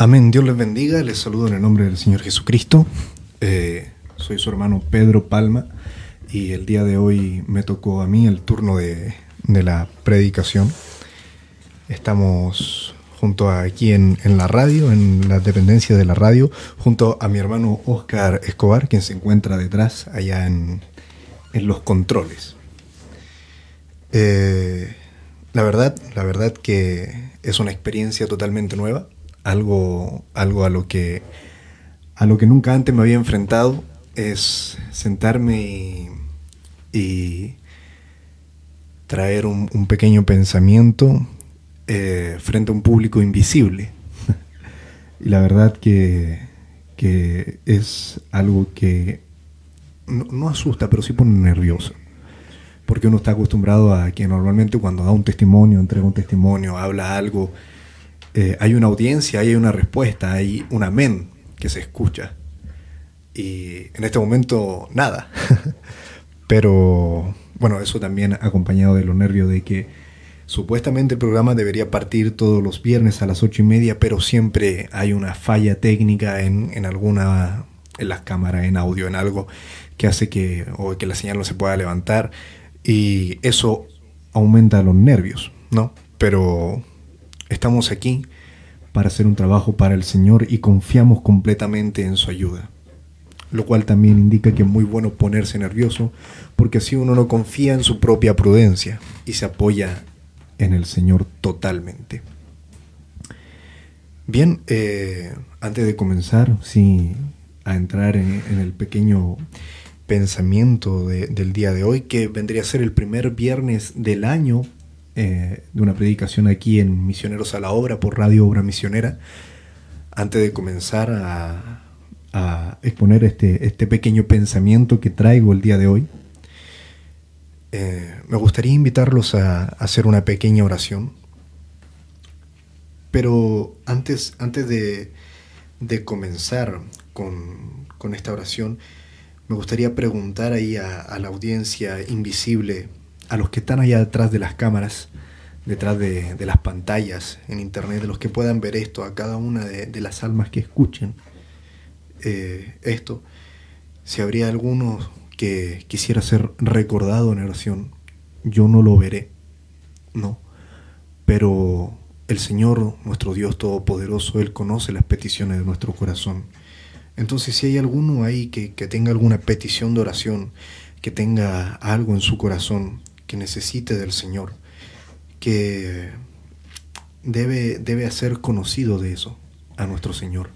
Amén. Dios les bendiga. Les saludo en el nombre del Señor Jesucristo. Eh, soy su hermano Pedro Palma y el día de hoy me tocó a mí el turno de, la predicación. Estamos junto a aquí en, la radio, en la dependencia de la radio, junto a mi hermano Oscar Escobar, quien se encuentra detrás, allá en, los controles. Eh, la verdad, la verdad que es una experiencia totalmente nueva algo, algo a lo que a lo que nunca antes me había enfrentado es sentarme y, traer un, pequeño pensamiento eh, frente a un público invisible. y la verdad que, es algo que no, no, asusta, pero sí pone nervioso. Porque uno está acostumbrado a que normalmente cuando da un testimonio, entrega un testimonio, habla algo, eh, hay una audiencia, hay una respuesta, hay un amén que se escucha. Y en este momento nada. Pero bueno, eso también acompañado de lo nervio de que supuestamente el programa debería partir todos los viernes a las ocho y media, pero siempre hay una falla técnica en, en alguna, en las cámaras, en audio, en algo que hace que, o que la señal no se pueda levantar. Y eso aumenta los nervios, ¿no? Pero Estamos aquí para hacer un trabajo para el Señor y confiamos completamente en su ayuda. Lo cual también indica que es muy bueno ponerse nervioso porque así uno no confía en su propia prudencia y se apoya en el Señor totalmente. Bien, eh, antes de comenzar, sí, a entrar en, el pequeño pensamiento del día de hoy, que vendría a ser el primer viernes del año eh, de una predicación aquí en Misioneros a la Obra por Radio Obra Misionera, antes de comenzar a, exponer este, este, pequeño pensamiento que traigo el día de hoy, eh, me gustaría invitarlos a, hacer una pequeña oración. Pero antes, antes de, comenzar con, esta oración, me gustaría preguntar ahí a la audiencia invisible a los que están allá detrás de las cámaras, detrás de, las pantallas en internet, de los que puedan ver esto, a cada una de, las almas que escuchen eh, esto, si habría alguno que quisiera ser recordado en oración, yo no lo veré, no, pero el Señor, nuestro Dios Todopoderoso, Él conoce las peticiones de nuestro corazón. Entonces, si hay alguno ahí que, que tenga alguna petición de oración, que tenga algo en su corazón, que necesite del Señor, que debe, debe hacer conocido de eso a nuestro Señor.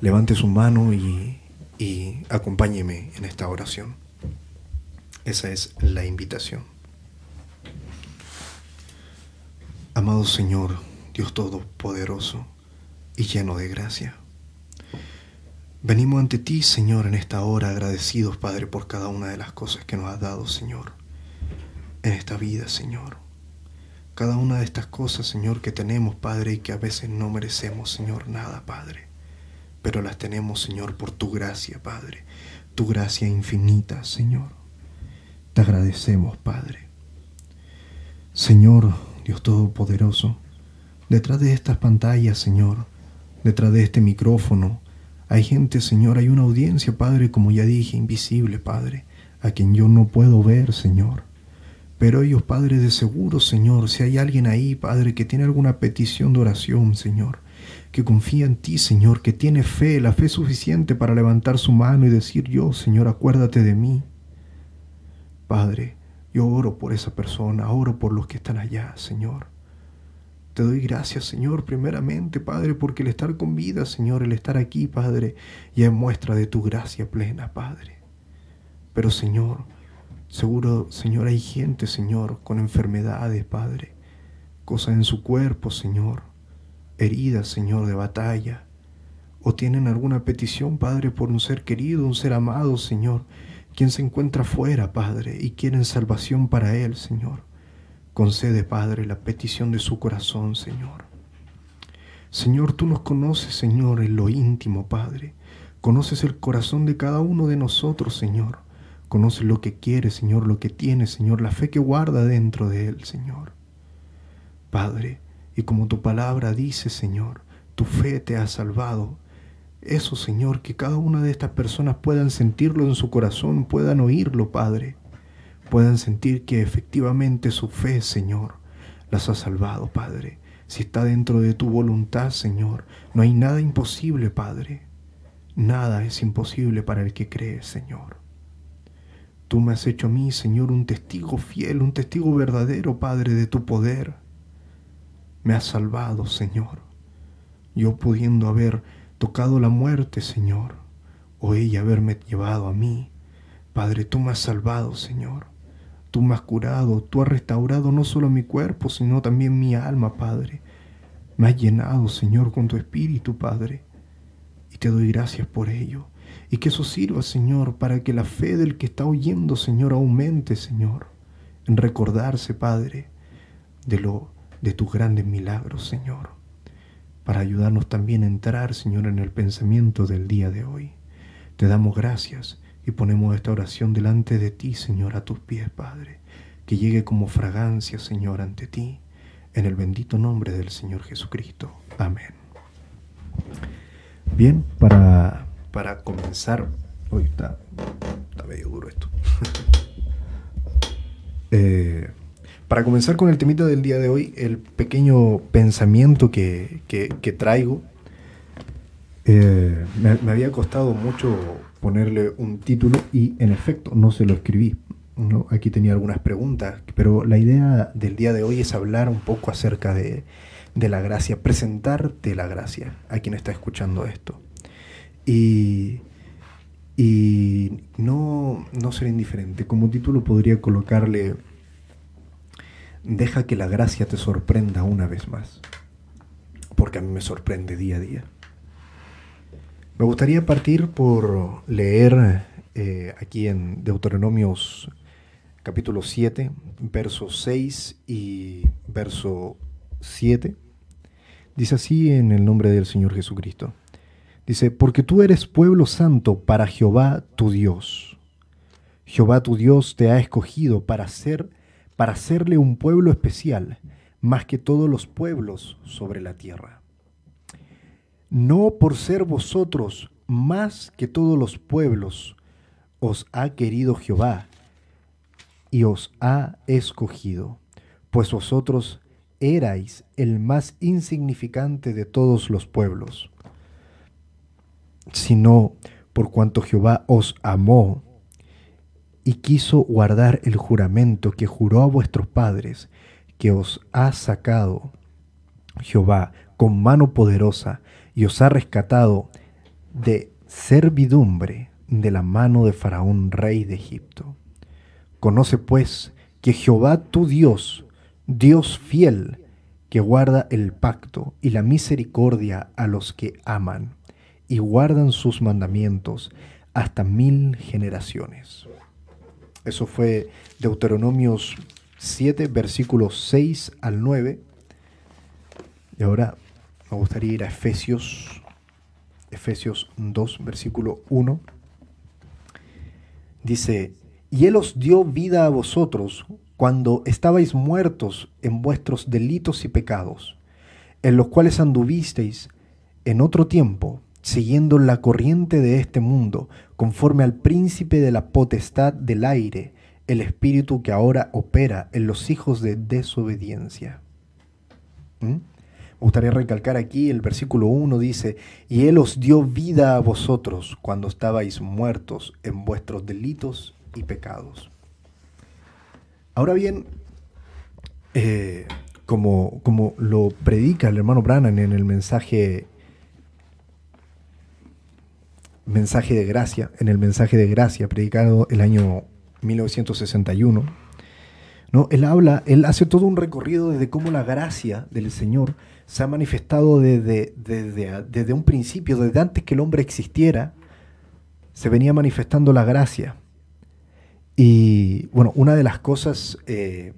Levante su mano y, y acompáñeme en esta oración. Esa es la invitación. Amado Señor, Dios Todopoderoso y lleno de gracia. Venimos ante ti, Señor, en esta hora agradecidos, Padre, por cada una de las cosas que nos has dado, Señor en esta vida, Señor. Cada una de estas cosas, Señor, que tenemos, Padre, y que a veces no merecemos, Señor, nada, Padre. Pero las tenemos, Señor, por tu gracia, Padre. Tu gracia infinita, Señor. Te agradecemos, Padre. Señor, Dios Todopoderoso, detrás de estas pantallas, Señor, detrás de este micrófono, hay gente, Señor, hay una audiencia, Padre, como ya dije, invisible, Padre, a quien yo no puedo ver, Señor. Pero ellos, Padre, de seguro, Señor, si hay alguien ahí, Padre, que tiene alguna petición de oración, Señor, que confía en ti, Señor, que tiene fe, la fe suficiente para levantar su mano y decir, yo, Señor, acuérdate de mí. Padre, yo oro por esa persona, oro por los que están allá, Señor. Te doy gracias, Señor, primeramente, Padre, porque el estar con vida, Señor, el estar aquí, Padre, ya es muestra de tu gracia plena, Padre. Pero, Señor, Seguro, Señor, hay gente, Señor, con enfermedades, Padre, cosas en su cuerpo, Señor, heridas, Señor, de batalla, o tienen alguna petición, Padre, por un ser querido, un ser amado, Señor, quien se encuentra fuera, Padre, y quieren salvación para él, Señor. Concede, Padre, la petición de su corazón, Señor. Señor, tú nos conoces, Señor, en lo íntimo, Padre. Conoces el corazón de cada uno de nosotros, Señor. Conoce lo que quiere, Señor, lo que tiene, Señor, la fe que guarda dentro de él, Señor. Padre, y como tu palabra dice, Señor, tu fe te ha salvado. Eso, Señor, que cada una de estas personas puedan sentirlo en su corazón, puedan oírlo, Padre, puedan sentir que efectivamente su fe, Señor, las ha salvado, Padre. Si está dentro de tu voluntad, Señor, no hay nada imposible, Padre. Nada es imposible para el que cree, Señor. Tú me has hecho a mí, Señor, un testigo fiel, un testigo verdadero, Padre, de tu poder. Me has salvado, Señor. Yo pudiendo haber tocado la muerte, Señor, o ella haberme llevado a mí. Padre, tú me has salvado, Señor. Tú me has curado, tú has restaurado no solo mi cuerpo, sino también mi alma, Padre. Me has llenado, Señor, con tu espíritu, Padre y te doy gracias por ello. Y que eso sirva, Señor, para que la fe del que está oyendo, Señor, aumente, Señor, en recordarse, Padre, de lo de tus grandes milagros, Señor, para ayudarnos también a entrar, Señor, en el pensamiento del día de hoy. Te damos gracias y ponemos esta oración delante de ti, Señor, a tus pies, Padre, que llegue como fragancia, Señor, ante ti, en el bendito nombre del Señor Jesucristo. Amén. Bien, para, para comenzar, hoy está, medio duro esto. Eh, para comenzar con el temita del día de hoy, el pequeño pensamiento que, traigo, eh, me, había costado mucho ponerle un título y en efecto no se lo escribí. Aquí tenía algunas preguntas, pero la idea del día de hoy es hablar un poco acerca de, de la gracia, presentarte la gracia a quien está escuchando esto. Y, y no, no ser indiferente. Como título podría colocarle, deja que la gracia te sorprenda una vez más, porque a mí me sorprende día a día. Me gustaría partir por leer eh, aquí en Deuteronomios capítulo 7, verso 6 y verso 7. Dice así en el nombre del Señor Jesucristo. Dice, porque tú eres pueblo santo para Jehová tu Dios. Jehová tu Dios te ha escogido para ser para serle un pueblo especial, más que todos los pueblos sobre la tierra. No por ser vosotros más que todos los pueblos, os ha querido Jehová y os ha escogido, pues vosotros erais el más insignificante de todos los pueblos, sino por cuanto Jehová os amó y quiso guardar el juramento que juró a vuestros padres, que os ha sacado Jehová con mano poderosa y os ha rescatado de servidumbre de la mano de Faraón, rey de Egipto. Conoce pues que Jehová tu Dios Dios fiel, que guarda el pacto y la misericordia a los que aman y guardan sus mandamientos hasta mil generaciones. Eso fue Deuteronomios 7, versículos 6 al 9. Y ahora me gustaría ir a Efesios, Efesios 2, versículo 1. Dice, y Él os dio vida a vosotros cuando estabais muertos en vuestros delitos y pecados, en los cuales anduvisteis en otro tiempo, siguiendo la corriente de este mundo, conforme al príncipe de la potestad del aire, el espíritu que ahora opera en los hijos de desobediencia. ¿Mm? Me gustaría recalcar aquí el versículo 1 dice, y Él os dio vida a vosotros cuando estabais muertos en vuestros delitos y pecados. Ahora bien, eh, como, como lo predica el hermano Brannan en el mensaje mensaje de gracia, en el mensaje de gracia predicado el año 1961, ¿no? Él habla, él hace todo un recorrido desde cómo la gracia del Señor se ha manifestado desde, desde, desde un principio, desde antes que el hombre existiera, se venía manifestando la gracia. Y bueno, una de las cosas eh,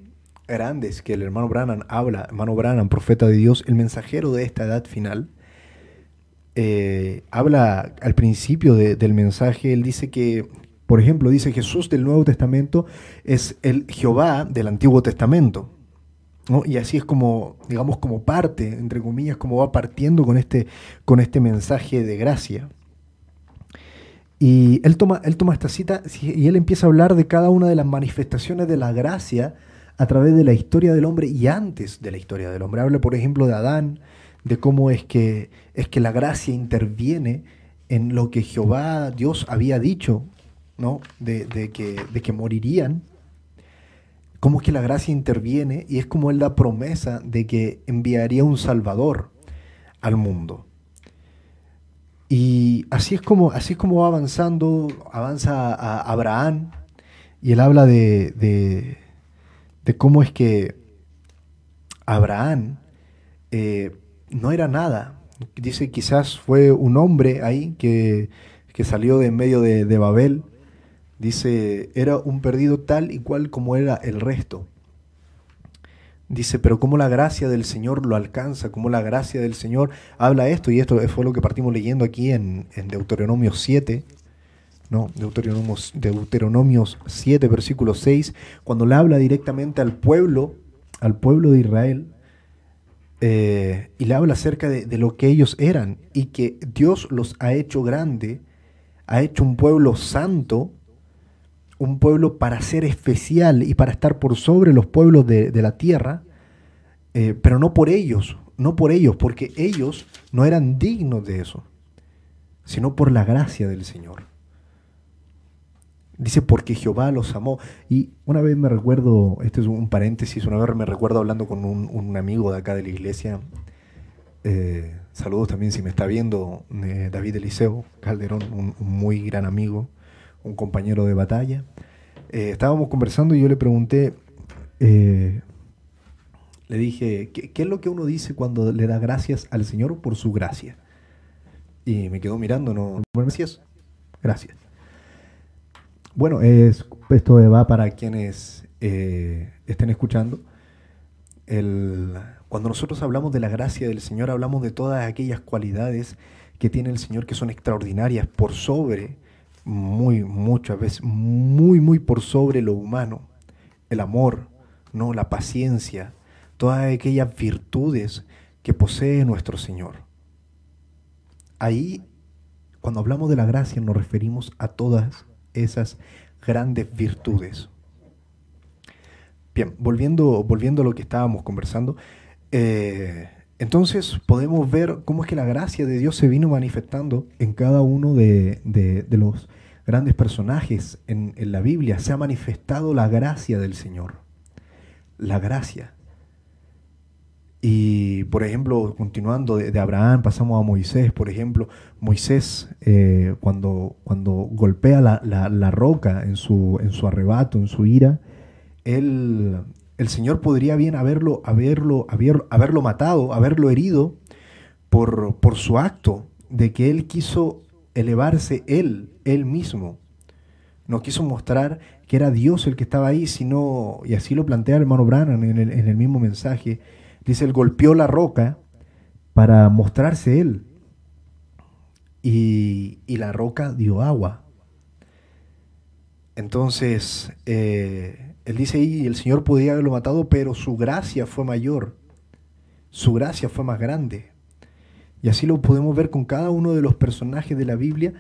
grandes que el hermano Branham habla, hermano Branham, profeta de Dios, el mensajero de esta edad final, eh, habla al principio del mensaje, él dice que, por ejemplo, dice Jesús del Nuevo Testamento es el Jehová del Antiguo Testamento. Y así es como, digamos, como parte, entre comillas, como va partiendo con este, con este mensaje de gracia. Y él toma, él toma esta cita y él empieza a hablar de cada una de las manifestaciones de la gracia a través de la historia del hombre y antes de la historia del hombre. Habla, por ejemplo, de Adán, de cómo es que, es que la gracia interviene en lo que Jehová, Dios, había dicho, ¿no? De, que, de que morirían. Cómo es que la gracia interviene y es como él da promesa de que enviaría un Salvador al mundo. Y así es como, así es como va avanzando, avanza a Abraham y él habla de, de, cómo es que Abraham eh, no era nada. Dice quizás fue un hombre ahí que, que salió de en medio de, Babel. Dice, era un perdido tal y cual como era el resto. Dice, pero cómo la gracia del Señor lo alcanza, cómo la gracia del Señor habla esto, y esto fue lo que partimos leyendo aquí en, Deuteronomio 7, ¿no? Deuteronomio, Deuteronomio 7, versículo 6, cuando le habla directamente al pueblo, al pueblo de Israel, eh, y le habla acerca de, de, lo que ellos eran, y que Dios los ha hecho grande, ha hecho un pueblo santo, un pueblo para ser especial y para estar por sobre los pueblos de, la tierra, eh, pero no por ellos, no por ellos, porque ellos no eran dignos de eso, sino por la gracia del Señor. Dice, porque Jehová los amó. Y una vez me recuerdo, este es un paréntesis, una vez me recuerdo hablando con un, amigo de acá de la iglesia, eh, saludos también si me está viendo, eh, David Eliseo Calderón, un muy gran amigo un compañero de batalla. Eh, estábamos conversando y yo le pregunté, le dije, ¿qué, es lo que uno dice cuando le da gracias al Señor por su gracia? Y me quedó mirando, no, gracias, gracias. Bueno, es, esto va para quienes eh, estén escuchando. Cuando nosotros hablamos de la gracia del Señor, hablamos de todas aquellas cualidades que tiene el Señor que son extraordinarias por sobre muy, muchas veces, muy, muy por sobre lo humano. El amor, ¿no? la paciencia, todas aquellas virtudes que posee nuestro Señor. Ahí, cuando hablamos de la gracia, nos referimos a todas esas grandes virtudes. Bien, volviendo, volviendo a lo que estábamos conversando, eh, entonces podemos ver cómo es que la gracia de Dios se vino manifestando en cada uno de, los grandes personajes en, la Biblia. Se ha manifestado la gracia del Señor. La gracia. Y por ejemplo, continuando de, Abraham, pasamos a Moisés. Por ejemplo, Moisés eh, cuando, cuando golpea la, roca en su, en su arrebato, en su ira, el Señor podría bien haberlo, haberlo, haberlo matado, haberlo herido por, por su acto de que Él quiso elevarse Él, Él mismo. No quiso mostrar que era Dios el que estaba ahí, sino, y así lo plantea el hermano Branham en el, en el mismo mensaje, dice, Él golpeó la roca para mostrarse Él. Y, y la roca dio agua. Entonces, eh, él dice ahí, el Señor podía haberlo matado, pero su gracia fue mayor, su gracia fue más grande. Y así lo podemos ver con cada uno de los personajes de la Biblia,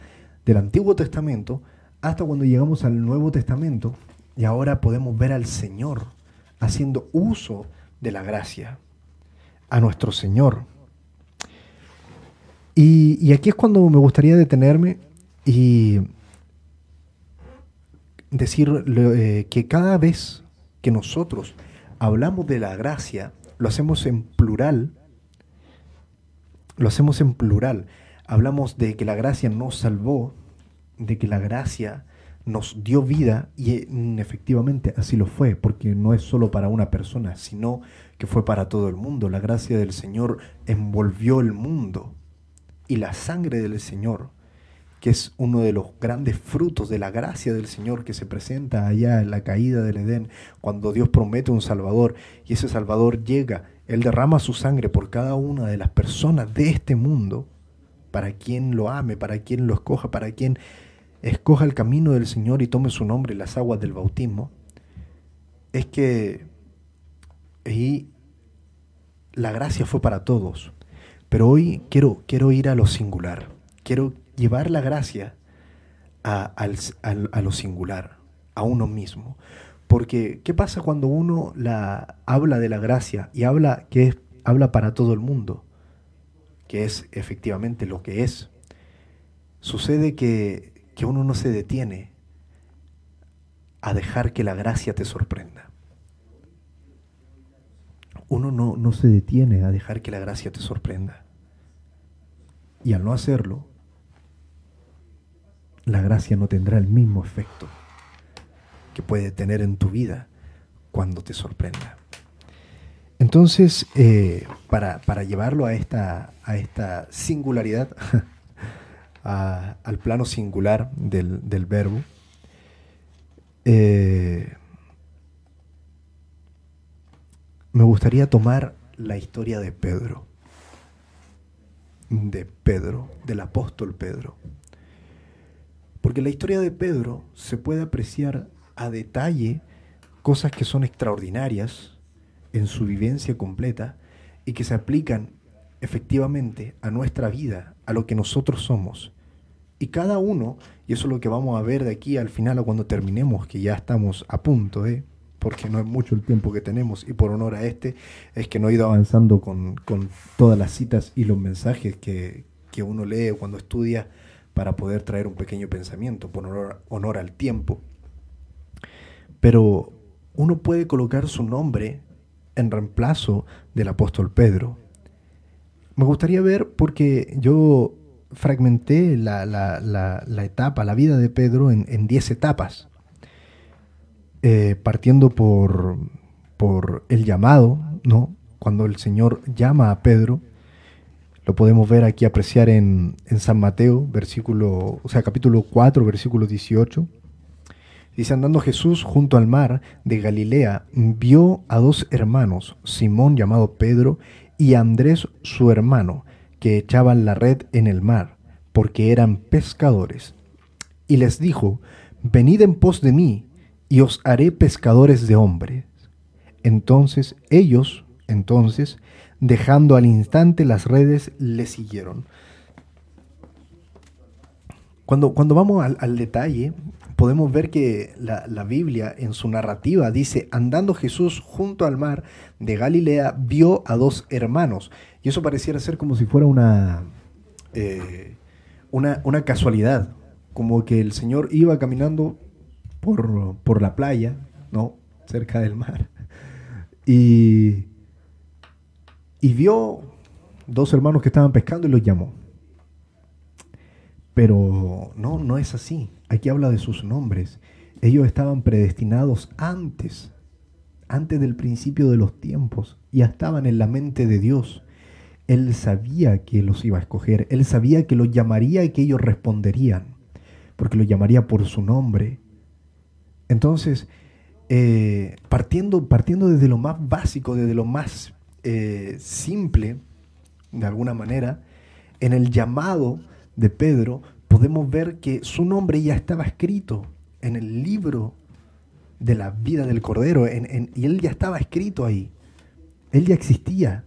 del Antiguo Testamento, hasta cuando llegamos al Nuevo Testamento, y ahora podemos ver al Señor haciendo uso de la gracia, a nuestro Señor. Y, aquí es cuando me gustaría detenerme y decir eh, que cada vez que nosotros hablamos de la gracia, lo hacemos en plural, lo hacemos en plural. Hablamos de que la gracia nos salvó, de que la gracia nos dio vida y mm, efectivamente así lo fue, porque no es solo para una persona, sino que fue para todo el mundo. La gracia del Señor envolvió el mundo y la sangre del Señor que es uno de los grandes frutos de la gracia del Señor que se presenta allá en la caída del Edén, cuando Dios promete un Salvador y ese Salvador llega, Él derrama su sangre por cada una de las personas de este mundo, para quien lo ame, para quien lo escoja, para quien escoja el camino del Señor y tome su nombre en las aguas del bautismo, es que ahí la gracia fue para todos, pero hoy quiero, quiero ir a lo singular, quiero llevar la gracia a, a lo singular, a uno mismo. Porque, ¿qué pasa cuando uno la, habla de la gracia y habla que es, habla para todo el mundo? Que es efectivamente lo que es. Sucede que, que uno no se detiene a dejar que la gracia te sorprenda. Uno no, no se detiene a dejar que la gracia te sorprenda. Y al no hacerlo, la gracia no tendrá el mismo efecto que puede tener en tu vida cuando te sorprenda. Entonces, eh, para, llevarlo a esta, a esta singularidad, al plano singular del, verbo, eh, me gustaría tomar la historia de Pedro, de Pedro, del apóstol Pedro. Porque la historia de Pedro se puede apreciar a detalle cosas que son extraordinarias en su vivencia completa y que se aplican efectivamente a nuestra vida, a lo que nosotros somos. Y cada uno, y eso es lo que vamos a ver de aquí al final o cuando terminemos, que ya estamos a punto, ¿eh? Porque no es mucho el tiempo que tenemos y por honor a este, es que no he ido avanzando con, todas las citas y los mensajes que, que, uno lee cuando estudia para poder traer un pequeño pensamiento, por honor, honor al tiempo pero uno puede colocar su nombre en reemplazo del apóstol Pedro. Me gustaría ver, porque yo fragmenté la, etapa, la vida de Pedro en 10 etapas, eh, partiendo por, por el llamado, ¿no? Cuando el Señor llama a Pedro, lo podemos ver aquí, apreciar en, en San Mateo, versículo, o sea, capítulo 4, versículo 18 Dice, andando Jesús junto al mar de Galilea, vio a dos hermanos, Simón llamado Pedro y Andrés su hermano, que echaban la red en el mar, porque eran pescadores. Y les dijo, venid en pos de mí, y os haré pescadores de hombres. Entonces ellos, entonces, dejando al instante las redes, le siguieron. Cuando, cuando vamos al, al detalle, podemos ver que la, Biblia en su narrativa dice, andando Jesús junto al mar de Galilea, vio a dos hermanos. Y eso pareciera ser como si fuera una, eh, una, una, casualidad, como que el Señor iba caminando por, por la playa, ¿no? Cerca del mar. Y, y vio dos hermanos que estaban pescando y los llamó. Pero no, no es así. Aquí habla de sus nombres. Ellos estaban predestinados antes, antes del principio de los tiempos. Ya estaban en la mente de Dios. Él sabía que los iba a escoger. Él sabía que los llamaría y que ellos responderían. Porque los llamaría por su nombre. Entonces, eh, partiendo, partiendo desde lo más básico, desde lo más eh, simple, de alguna manera, en el llamado de Pedro, podemos ver que su nombre ya estaba escrito en el libro de la vida del Cordero, y él ya estaba escrito ahí. Él ya existía,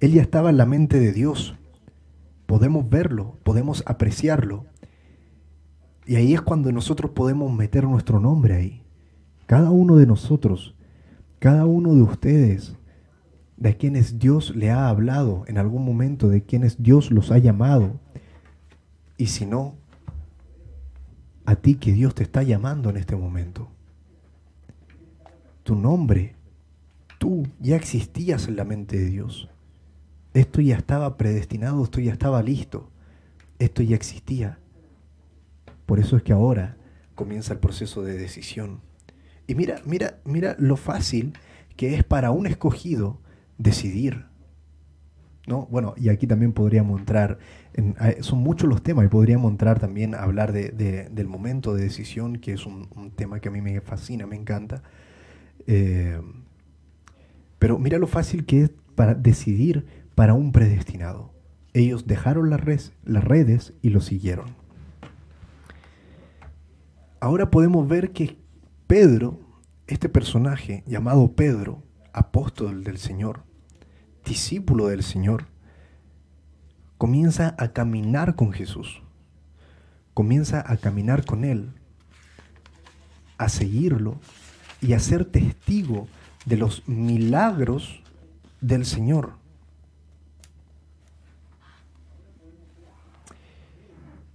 él ya estaba en la mente de Dios. Podemos verlo, podemos apreciarlo. Y ahí es cuando nosotros podemos meter nuestro nombre ahí. Cada uno de nosotros, cada uno de ustedes, de quienes Dios le ha hablado en algún momento, de quienes Dios los ha llamado, y si no, a ti que Dios te está llamando en este momento. Tu nombre, tú ya existías en la mente de Dios. Esto ya estaba predestinado, esto ya estaba listo, esto ya existía. Por eso es que ahora comienza el proceso de decisión. Y mira, mira, mira lo fácil que es para un escogido decidir. ¿no? Bueno, y aquí también podríamos entrar, en, son muchos los temas y podríamos entrar también hablar de, del momento de decisión, que es un, tema que a mí me fascina, me encanta. Eh, pero mira lo fácil que es para decidir para un predestinado. Ellos dejaron las las redes y lo siguieron. Ahora podemos ver que Pedro, este personaje llamado Pedro, apóstol del Señor, discípulo del Señor, comienza a caminar con Jesús, comienza a caminar con Él, a seguirlo y a ser testigo de los milagros del Señor.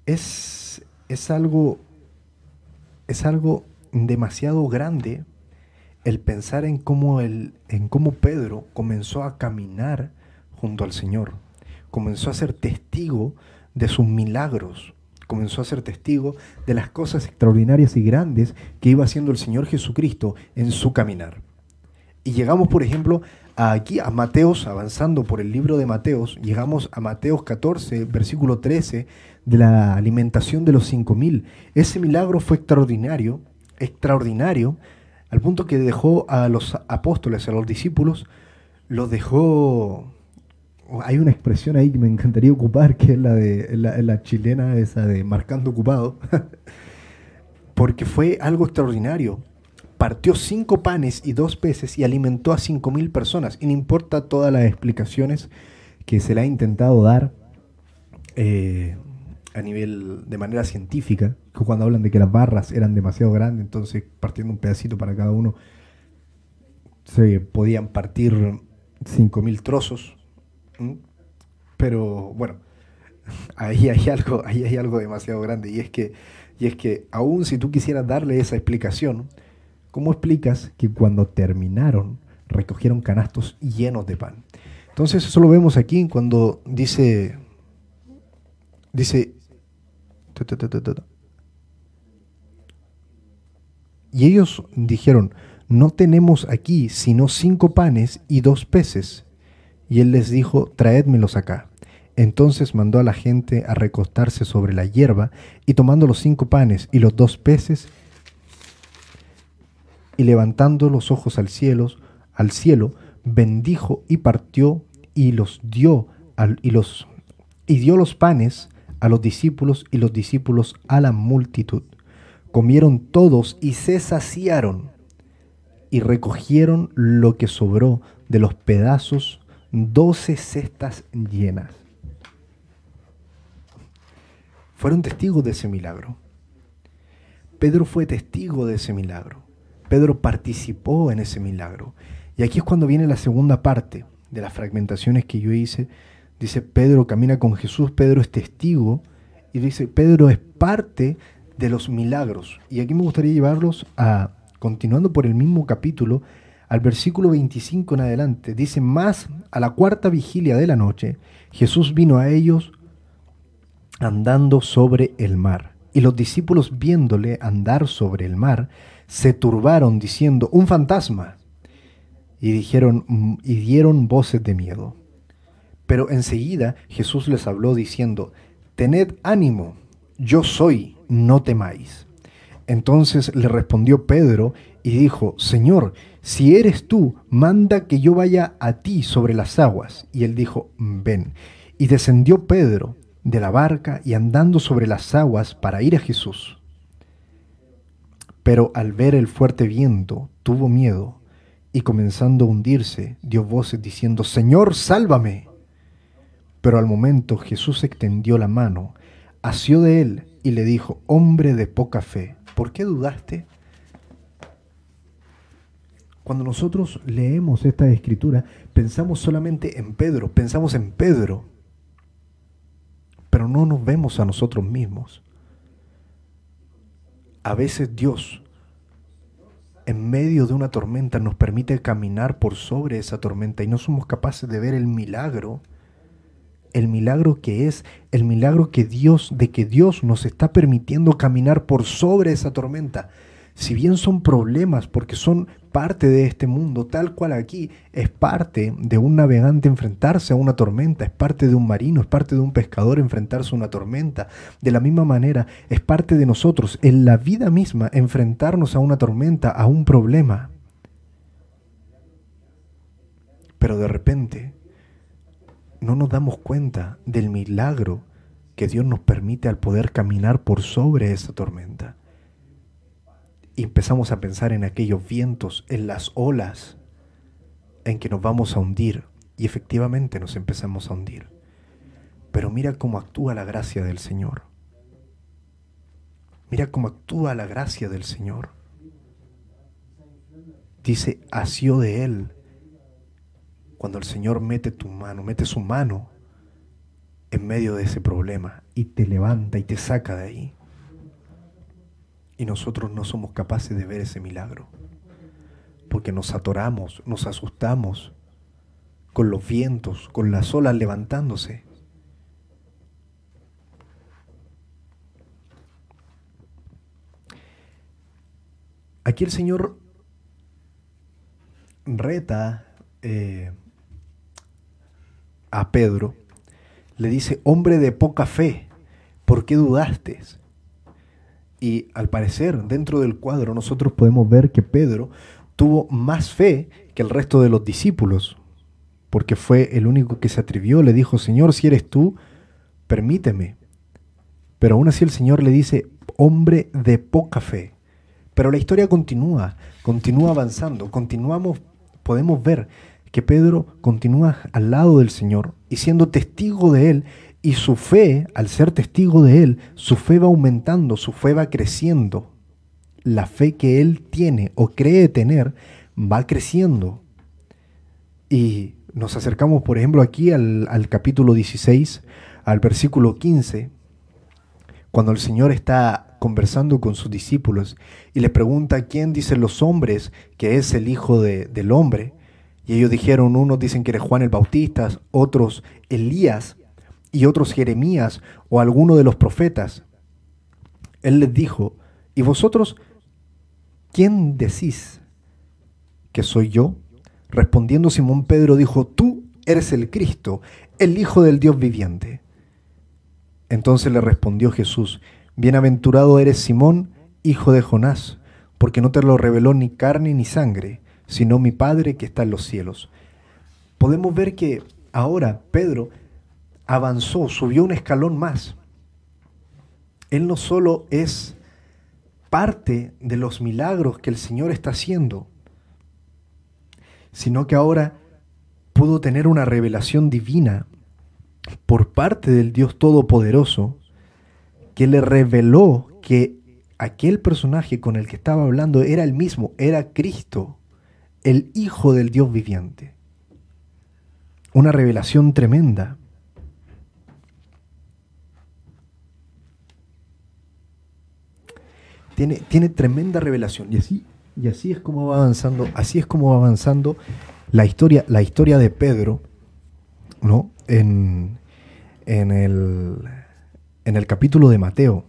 Es, es, algo, es algo demasiado grande el pensar en cómo, el, en cómo Pedro comenzó a caminar junto al Señor, comenzó a ser testigo de sus milagros, comenzó a ser testigo de las cosas extraordinarias y grandes que iba haciendo el Señor Jesucristo en su caminar. Y llegamos, por ejemplo, aquí a Mateos, avanzando por el libro de Mateos, llegamos a Mateos 14, versículo 13, de la alimentación de los cinco mil. Ese milagro fue extraordinario, extraordinario, al punto que dejó a los apóstoles, a los discípulos, los dejó... Hay una expresión ahí que me encantaría ocupar, que es la de la, chilena, esa de marcando ocupado, porque fue algo extraordinario. Partió cinco panes y dos peces y alimentó a cinco mil personas. Y no importa todas las explicaciones que se le ha intentado dar, eh, a nivel de manera científica, cuando hablan de que las barras eran demasiado grandes, entonces partiendo un pedacito para cada uno, se podían partir 5.000 trozos. Pero bueno, ahí hay algo, ahí hay algo demasiado grande. Y es que, y es que aún si tú quisieras darle esa explicación, ¿cómo explicas que cuando terminaron recogieron canastos llenos de pan? Entonces eso lo vemos aquí cuando dice, dice, y ellos dijeron, no tenemos aquí sino cinco panes y dos peces. Y él les dijo, traédmelos acá. Entonces mandó a la gente a recostarse sobre la hierba, y tomando los cinco panes y los dos peces, y levantando los ojos al cielo, al cielo, bendijo y partió y los dio y los y dio los panes a los discípulos y los discípulos a la multitud. Comieron todos y se saciaron y recogieron lo que sobró de los pedazos, doce cestas llenas. Fueron testigos de ese milagro. Pedro fue testigo de ese milagro. Pedro participó en ese milagro. Y aquí es cuando viene la segunda parte de las fragmentaciones que yo hice Dice, Pedro camina con Jesús, Pedro es testigo, y dice, Pedro es parte de los milagros. Y aquí me gustaría llevarlos a, continuando por el mismo capítulo, al versículo 25 en adelante. Dice, más a la cuarta vigilia de la noche, Jesús vino a ellos andando sobre el mar. Y los discípulos viéndole andar sobre el mar, se turbaron diciendo, un fantasma. Y dijeron, y dieron voces de miedo. Pero enseguida Jesús les habló diciendo, Tened ánimo, yo soy, no temáis. Entonces le respondió Pedro y dijo, Señor, si eres tú, manda que yo vaya a ti sobre las aguas. Y él dijo, ven. Y descendió Pedro de la barca y andando sobre las aguas para ir a Jesús. Pero al ver el fuerte viento, tuvo miedo y comenzando a hundirse, dio voces diciendo, Señor, sálvame. Pero al momento Jesús extendió la mano, asió de él y le dijo, hombre de poca fe, ¿por qué dudaste? Cuando nosotros leemos esta escritura, pensamos solamente en Pedro, pensamos en Pedro, pero no nos vemos a nosotros mismos. A veces Dios, en medio de una tormenta, nos permite caminar por sobre esa tormenta y no somos capaces de ver el milagro el milagro que es, el milagro que Dios, de que Dios nos está permitiendo caminar por sobre esa tormenta. Si bien son problemas porque son parte de este mundo, tal cual aquí es parte de un navegante enfrentarse a una tormenta, es parte de un marino, es parte de un pescador enfrentarse a una tormenta. De la misma manera, es parte de nosotros en la vida misma enfrentarnos a una tormenta, a un problema. Pero de repente no nos damos cuenta del milagro que Dios nos permite al poder caminar por sobre esa tormenta. Empezamos a pensar en aquellos vientos, en las olas en que nos vamos a hundir. y efectivamente nos empezamos a hundir. Pero mira cómo actúa la gracia del Señor. Mira cómo actúa la gracia del Señor. Dice, asió de Él. Cuando el Señor mete tu mano, mete su mano en medio de ese problema y te levanta y te saca de ahí. Y nosotros no somos capaces de ver ese milagro. Porque nos atoramos, nos asustamos con los vientos, con las olas levantándose. Aquí el Señor reta eh, a Pedro, le dice, hombre de poca fe, ¿por qué dudaste? Y al parecer, dentro del cuadro, nosotros podemos ver que Pedro tuvo más fe que el resto de los discípulos, porque fue el único que se atrevió, le dijo, Señor, si eres tú, permíteme. Pero aún así el Señor le dice, hombre de poca fe. Pero la historia continúa, continúa avanzando, continuamos, podemos ver que Pedro continúa al lado del Señor y siendo testigo de Él, y su fe, al ser testigo de Él, su fe va aumentando, su fe va creciendo. La fe que Él tiene o cree tener va creciendo. Y nos acercamos, por ejemplo, aquí al, al capítulo 16, al versículo 15, cuando el Señor está conversando con sus discípulos y le pregunta quién dicen los hombres que es el Hijo del Hombre. Y ellos dijeron, unos dicen que eres Juan el Bautista, otros Elías y otros Jeremías o alguno de los profetas. Él les dijo, ¿y vosotros quién decís que soy yo? Respondiendo Simón Pedro dijo, tú eres el Cristo, el Hijo del Dios viviente. Entonces le respondió Jesús, Bienaventurado eres Simón, hijo de Jonás, porque no te lo reveló ni carne ni sangre, sino mi Padre que está en los cielos. Podemos ver que ahora Pedro avanzó, subió un escalón más. Él no solo es parte de los milagros que el Señor está haciendo, sino que ahora pudo tener una revelación divina por parte del Dios Todopoderoso que le reveló que aquel personaje con el que estaba hablando era el mismo, era Cristo, el Hijo del Dios viviente. Una revelación tremenda. Tiene, tiene tremenda revelación. Y así, y así es como va avanzando, así es como va avanzando la historia, la historia de Pedro, ¿no? En, en el en el capítulo de Mateo.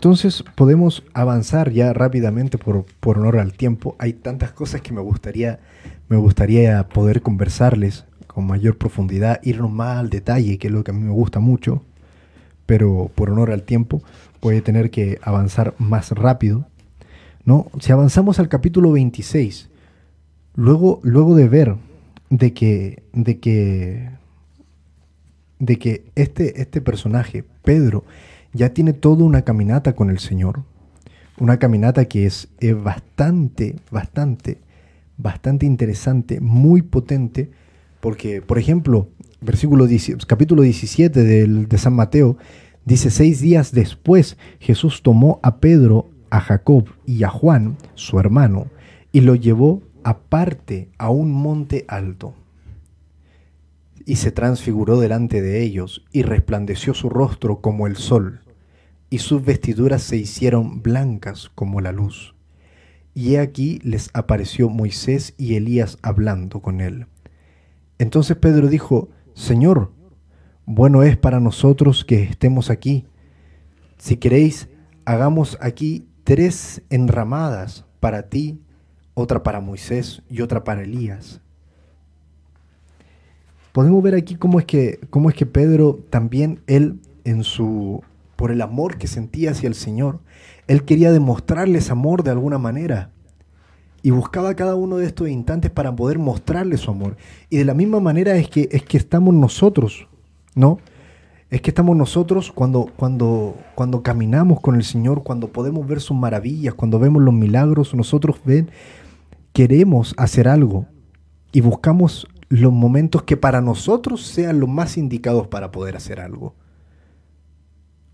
Entonces podemos avanzar ya rápidamente por, por, honor al tiempo. Hay tantas cosas que me gustaría, me gustaría poder conversarles con mayor profundidad, irnos más al detalle, que es lo que a mí me gusta mucho, pero por honor al tiempo voy a tener que avanzar más rápido. ¿no? Si avanzamos al capítulo 26, luego, luego de ver de que, de que, de que este, este personaje, Pedro, ya tiene toda una caminata con el Señor. Una caminata que es, bastante, bastante, bastante interesante, muy potente, porque, por ejemplo, versículo capítulo 17 del, de San Mateo, dice, seis días después Jesús tomó a Pedro, a Jacob y a Juan, su hermano, y lo llevó aparte a un monte alto. Y se transfiguró delante de ellos, y resplandeció su rostro como el sol, y sus vestiduras se hicieron blancas como la luz. Y he aquí les apareció Moisés y Elías hablando con él. Entonces Pedro dijo, Señor, bueno es para nosotros que estemos aquí. Si queréis, hagamos aquí tres enramadas para ti otra para Moisés y otra para Elías. Podemos ver aquí cómo es que, cómo es que Pedro también, él, en su, por el amor que sentía hacia el Señor, él quería demostrarles amor de alguna manera. Y buscaba cada uno de estos instantes para poder mostrarle su amor. Y de la misma manera es que, es que estamos nosotros, ¿no? Es que estamos nosotros cuando, cuando, cuando caminamos con el Señor, cuando podemos ver sus maravillas, cuando vemos los milagros, nosotros ven, queremos hacer algo y buscamos los momentos que para nosotros sean los más indicados para poder hacer algo.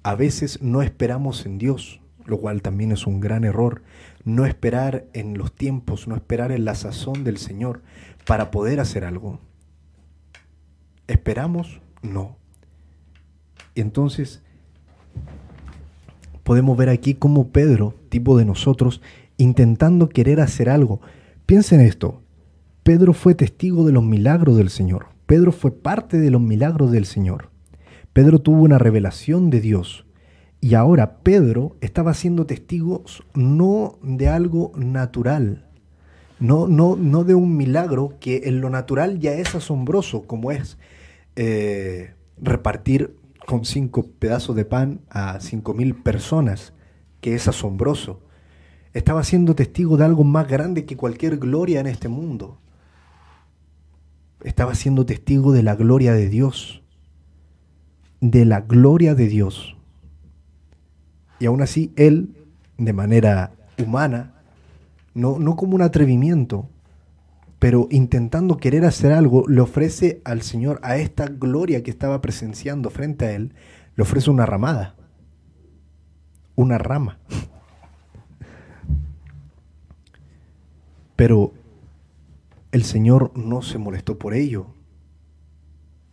A veces no esperamos en Dios, lo cual también es un gran error. No esperar en los tiempos, no esperar en la sazón del Señor para poder hacer algo. ¿Esperamos? No. Entonces, podemos ver aquí cómo Pedro, tipo de nosotros, intentando querer hacer algo. Piensen esto, Pedro fue testigo de los milagros del Señor. Pedro fue parte de los milagros del Señor. Pedro tuvo una revelación de Dios. Y ahora Pedro estaba siendo testigo no de algo natural, no, no, no de un milagro que en lo natural ya es asombroso, como es eh, repartir con cinco pedazos de pan a cinco mil personas, que es asombroso. Estaba siendo testigo de algo más grande que cualquier gloria en este mundo. Estaba siendo testigo de la gloria de Dios. De la gloria de Dios. Y aún así, él, de manera humana, no, no como un atrevimiento, pero intentando querer hacer algo, le ofrece al Señor, a esta gloria que estaba presenciando frente a él, le ofrece una ramada, una rama. Pero el Señor no se molestó por ello,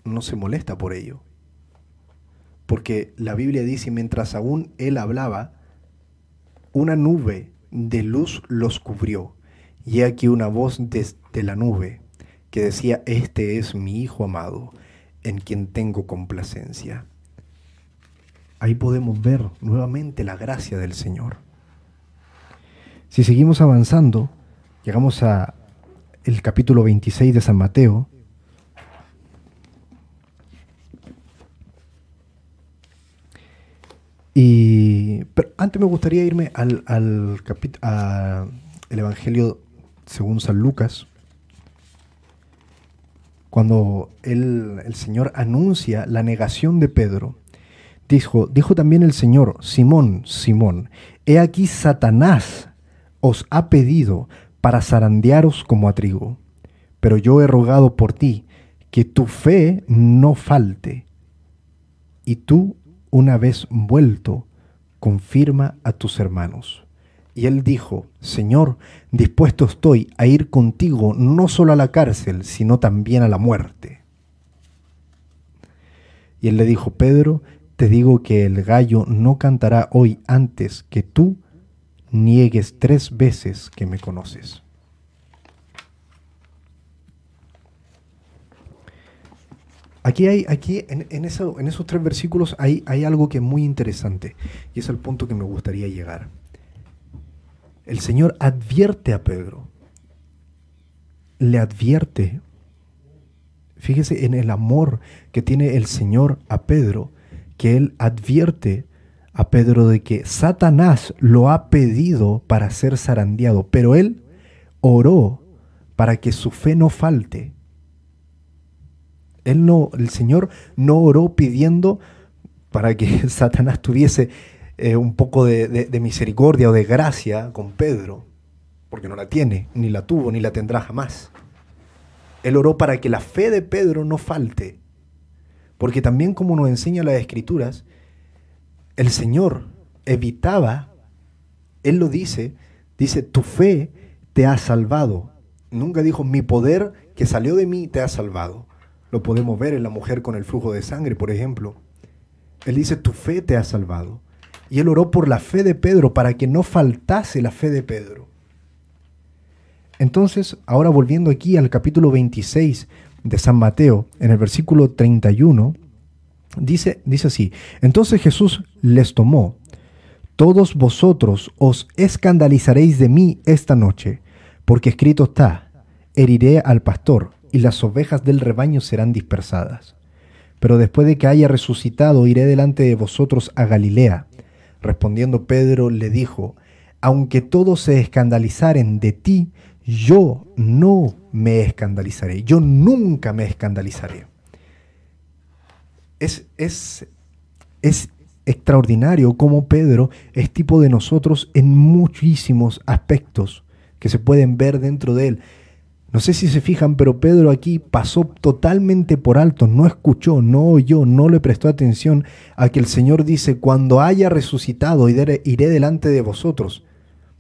no se molesta por ello. Porque la Biblia dice, mientras aún él hablaba, una nube de luz los cubrió y aquí una voz desde la nube que decía, este es mi Hijo amado, en quien tengo complacencia. Ahí podemos ver nuevamente la gracia del Señor. Si seguimos avanzando, llegamos a el capítulo 26 de San Mateo. Y pero antes me gustaría irme al, al el Evangelio según San Lucas, cuando el, el, Señor anuncia la negación de Pedro, dijo, dijo también el Señor, Simón, Simón, he aquí Satanás os ha pedido para zarandearos como a trigo, pero yo he rogado por ti que tu fe no falte, y tú, una vez vuelto, confirma a tus hermanos. Y él dijo, Señor, dispuesto estoy a ir contigo no solo a la cárcel, sino también a la muerte. Y él le dijo, Pedro, te digo que el gallo no cantará hoy antes que tú niegues tres veces que me conoces. Aquí hay, aquí en, eso, en esos tres versículos hay, hay algo que es muy interesante y es el punto que me gustaría llegar el Señor advierte a Pedro. Le advierte. Fíjese en el amor que tiene el Señor a Pedro, que Él advierte a Pedro de que Satanás lo ha pedido para ser zarandeado, pero Él oró para que su fe no falte. Él no, el Señor no oró pidiendo para que Satanás tuviese eh, un poco de, misericordia o de gracia con Pedro, porque no la tiene, ni la tuvo, ni la tendrá jamás. Él oró para que la fe de Pedro no falte, porque también como nos enseña las escrituras, el Señor evitaba, Él lo dice, dice, tu fe te ha salvado. Nunca dijo, mi poder que salió de mí te ha salvado. Lo podemos ver en la mujer con el flujo de sangre, por ejemplo. Él dice, tu fe te ha salvado. Y él oró por la fe de Pedro para que no faltase la fe de Pedro. Entonces, ahora volviendo aquí al capítulo 26 de San Mateo, en el versículo 31, dice, dice así, entonces Jesús les tomó, todos vosotros os escandalizaréis de mí esta noche, porque escrito está, heriré al pastor y las ovejas del rebaño serán dispersadas. Pero después de que haya resucitado, iré delante de vosotros a Galilea. Respondiendo Pedro le dijo, aunque todos se escandalizaren de ti, yo no me escandalizaré, yo nunca me escandalizaré. Es, es es extraordinario como Pedro es tipo de nosotros en muchísimos aspectos que se pueden ver dentro de él. No sé si se fijan, pero Pedro aquí pasó totalmente por alto, no escuchó, no oyó, no le prestó atención a que el Señor dice, cuando haya resucitado iré, delante de vosotros,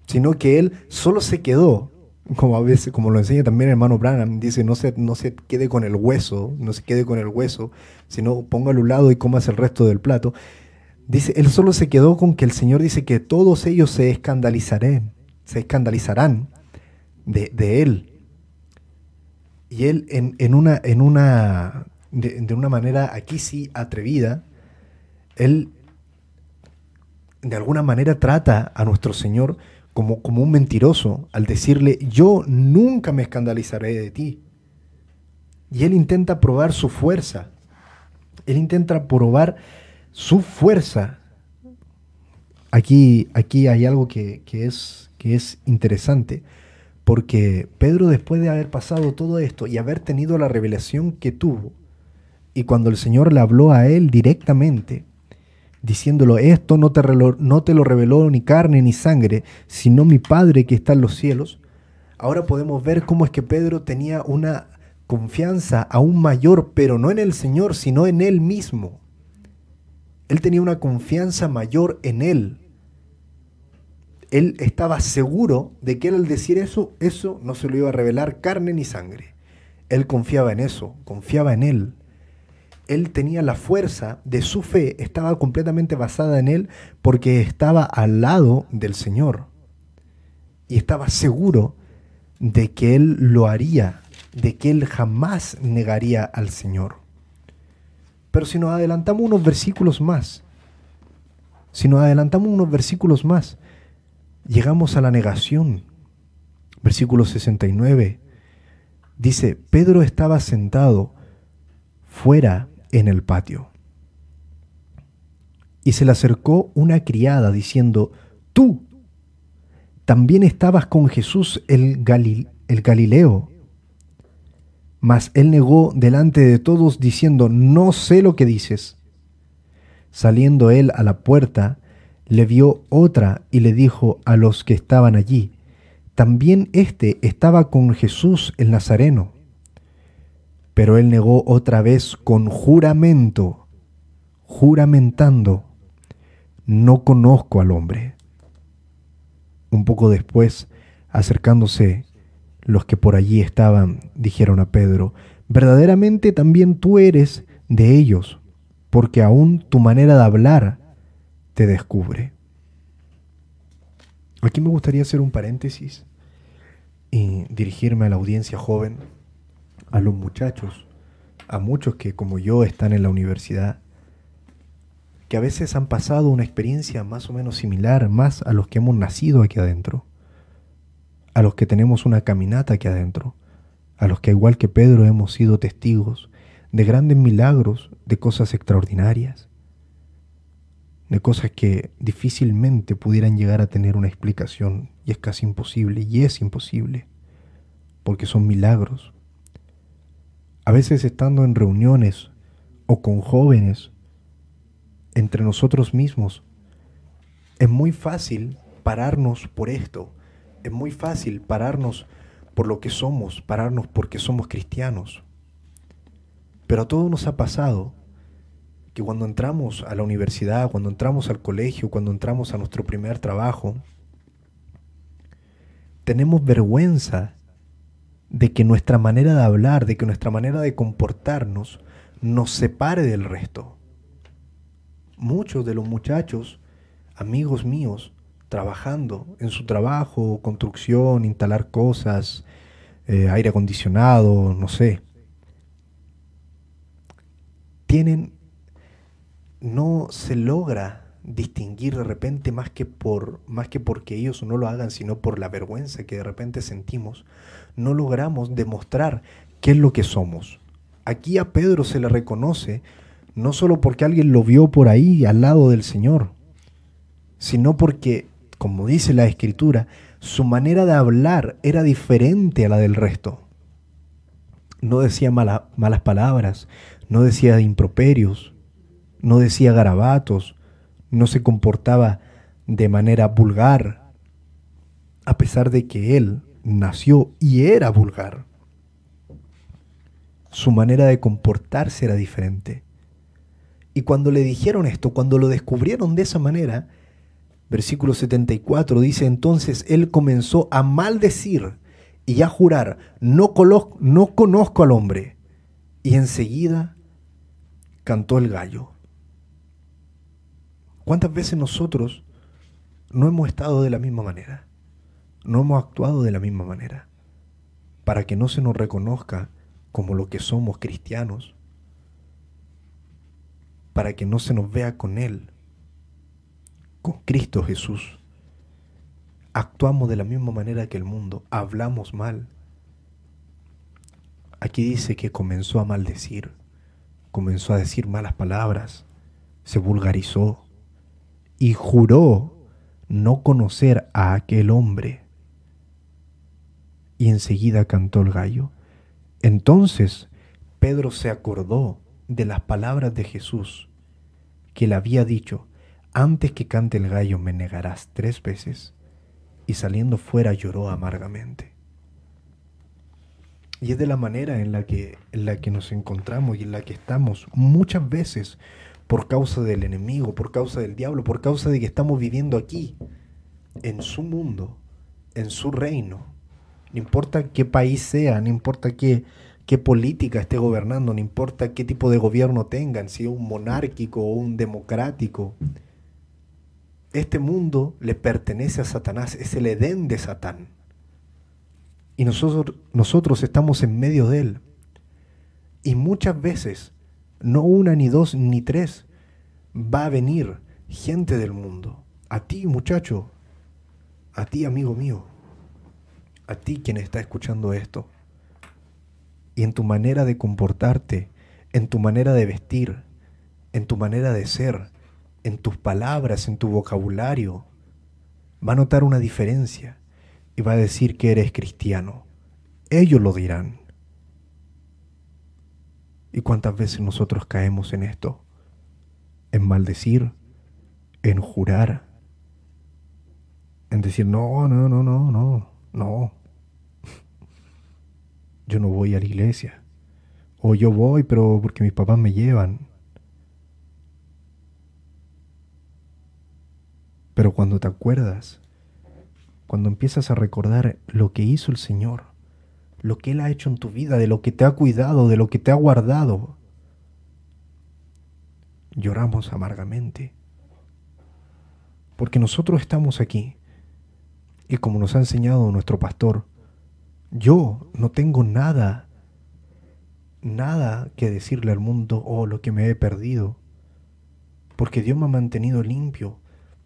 sino que él solo se quedó, como a veces, como lo enseña también el hermano Branham, dice, no se, no se quede con el hueso, no se quede con el hueso, sino póngalo a un lado y comas el resto del plato. Dice, él solo se quedó con que el Señor dice que todos ellos se escandalizarán, se escandalizarán de, de él y él en, una, en una de, una manera aquí sí atrevida, él de alguna manera trata a nuestro Señor como, como un mentiroso al decirle, yo nunca me escandalizaré de ti. Y él intenta probar su fuerza. Él intenta probar su fuerza. Aquí, aquí hay algo que, que, es, que es interesante. Porque Pedro después de haber pasado todo esto y haber tenido la revelación que tuvo, y cuando el Señor le habló a él directamente, diciéndolo, esto no te, no te lo reveló ni carne ni sangre, sino mi Padre que está en los cielos, ahora podemos ver cómo es que Pedro tenía una confianza aún mayor, pero no en el Señor, sino en él mismo. Él tenía una confianza mayor en él él estaba seguro de que él al decir eso, eso no se lo iba a revelar carne ni sangre. Él confiaba en eso, confiaba en él. Él tenía la fuerza de su fe, estaba completamente basada en él porque estaba al lado del Señor. Y estaba seguro de que él lo haría, de que él jamás negaría al Señor. Pero si nos adelantamos unos versículos más, si nos adelantamos unos versículos más, llegamos a la negación. Versículo 69 dice, Pedro estaba sentado fuera en el patio. Y se le acercó una criada diciendo, tú también estabas con Jesús el, el Galileo. Mas él negó delante de todos diciendo, no sé lo que dices. Saliendo él a la puerta, le vio otra y le dijo a los que estaban allí, también éste estaba con Jesús el Nazareno. Pero él negó otra vez con juramento, juramentando, no conozco al hombre. Un poco después, acercándose, los que por allí estaban dijeron a Pedro, verdaderamente también tú eres de ellos, porque aún tu manera de hablar te descubre. Aquí me gustaría hacer un paréntesis y dirigirme a la audiencia joven, a los muchachos, a muchos que como yo están en la universidad, que a veces han pasado una experiencia más o menos similar, más a los que hemos nacido aquí adentro, a los que tenemos una caminata aquí adentro, a los que igual que Pedro hemos sido testigos de grandes milagros, de cosas extraordinarias de cosas que difícilmente pudieran llegar a tener una explicación y es casi imposible y es imposible porque son milagros. A veces estando en reuniones o con jóvenes entre nosotros mismos, es muy fácil pararnos por esto, es muy fácil pararnos por lo que somos, pararnos porque somos cristianos. Pero a todos nos ha pasado que cuando entramos a la universidad, cuando entramos al colegio, cuando entramos a nuestro primer trabajo, tenemos vergüenza de que nuestra manera de hablar, de que nuestra manera de comportarnos nos separe del resto. Muchos de los muchachos, amigos míos, trabajando en su trabajo, construcción, instalar cosas, eh, aire acondicionado, no sé, tienen no se logra distinguir de repente más que por más que porque ellos no lo hagan, sino por la vergüenza que de repente sentimos, no logramos demostrar qué es lo que somos. Aquí a Pedro se le reconoce no solo porque alguien lo vio por ahí al lado del Señor, sino porque, como dice la escritura, su manera de hablar era diferente a la del resto. No decía malas palabras, no decía improperios, no decía garabatos, no se comportaba de manera vulgar, a pesar de que él nació y era vulgar. Su manera de comportarse era diferente. Y cuando le dijeron esto, cuando lo descubrieron de esa manera, versículo 74 dice, entonces él comenzó a maldecir y a jurar, no, no conozco al hombre. Y enseguida cantó el gallo. ¿Cuántas veces nosotros no hemos estado de la misma manera? No hemos actuado de la misma manera. Para que no se nos reconozca como lo que somos cristianos. Para que no se nos vea con Él, con Cristo Jesús. Actuamos de la misma manera que el mundo, hablamos mal. Aquí dice que comenzó a maldecir, comenzó a decir malas palabras, se vulgarizó y juró no conocer a aquel hombre. Y enseguida cantó el gallo. Entonces Pedro se acordó de las palabras de Jesús que le había dicho, antes que cante el gallo me negarás tres veces, y saliendo fuera lloró amargamente. Y es de la manera en la que, en la que nos encontramos y en la que estamos muchas veces por causa del enemigo, por causa del diablo, por causa de que estamos viviendo aquí, en su mundo, en su reino. No importa qué país sea, no importa qué, qué política esté gobernando, no importa qué tipo de gobierno tengan, si es un monárquico o un democrático. Este mundo le pertenece a Satanás, es el Edén de Satán. Y nosotros, nosotros estamos en medio de él. Y muchas veces no una, ni dos, ni tres, va a venir gente del mundo. A ti, muchacho, a ti, amigo mío, a ti quien está escuchando esto. Y en tu manera de comportarte, en tu manera de vestir, en tu manera de ser, en tus palabras, en tu vocabulario, va a notar una diferencia y va a decir que eres cristiano. Ellos lo dirán. ¿Y cuántas veces nosotros caemos en esto? En maldecir, en jurar, en decir, no, no, no, no, no, no. Yo no voy a la iglesia. O yo voy, pero porque mis papás me llevan. Pero cuando te acuerdas, cuando empiezas a recordar lo que hizo el Señor, lo que Él ha hecho en tu vida, de lo que te ha cuidado, de lo que te ha guardado. Lloramos amargamente. Porque nosotros estamos aquí. Y como nos ha enseñado nuestro pastor, yo no tengo nada, nada que decirle al mundo, oh, lo que me he perdido. Porque Dios me ha mantenido limpio.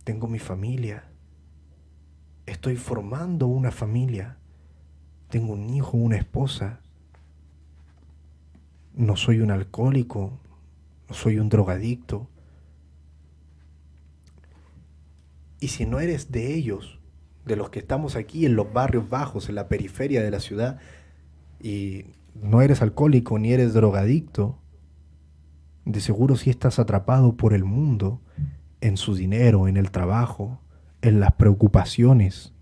Tengo mi familia. Estoy formando una familia tengo un hijo, una esposa, no soy un alcohólico, no soy un drogadicto. Y si no eres de ellos, de los que estamos aquí en los barrios bajos, en la periferia de la ciudad, y no eres alcohólico ni eres drogadicto, de seguro si estás atrapado por el mundo, en su dinero, en el trabajo, en las preocupaciones,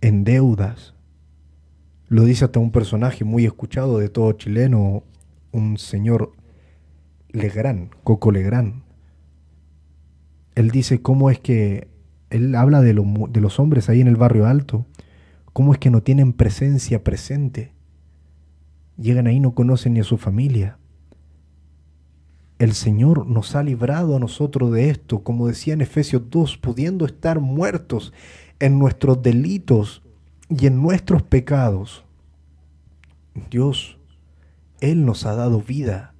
en deudas, lo dice hasta un personaje muy escuchado de todo chileno, un señor Legrand, Coco Legrand. Él dice cómo es que, él habla de, de los hombres ahí en el barrio alto, cómo es que no tienen presencia presente. Llegan ahí, no conocen ni a su familia. El Señor nos ha librado a nosotros de esto, como decía en Efesios 2, pudiendo estar muertos en nuestros delitos y en nuestros pecados. Dios, Él nos ha dado vida.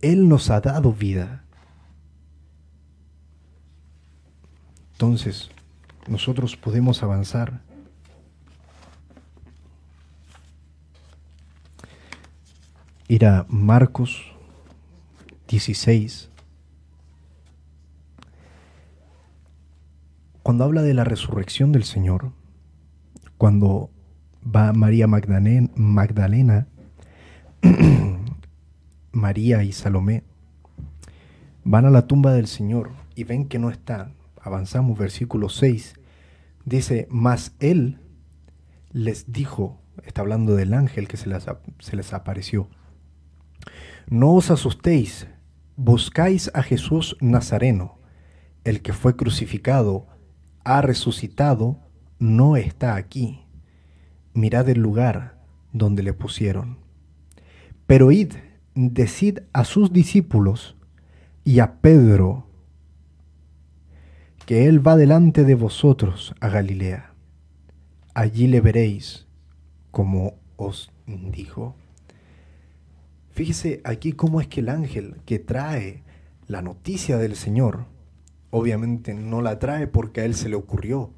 Él nos ha dado vida. Entonces, nosotros podemos avanzar. Ir a Marcos 16. Cuando habla de la resurrección del Señor, cuando va María Magdalena, María y Salomé, Van a la tumba del Señor y ven que no está. Avanzamos, versículo 6. Dice, mas él les dijo, está hablando del ángel que se les, se les apareció, no os asustéis, buscáis a Jesús Nazareno, el que fue crucificado, ha resucitado, no está aquí. Mirad el lugar donde le pusieron. Pero id, decid a sus discípulos y a Pedro que él va delante de vosotros a Galilea. Allí le veréis, como os dijo. Fíjese aquí cómo es que el ángel que trae la noticia del Señor, obviamente no la trae porque a él se le ocurrió.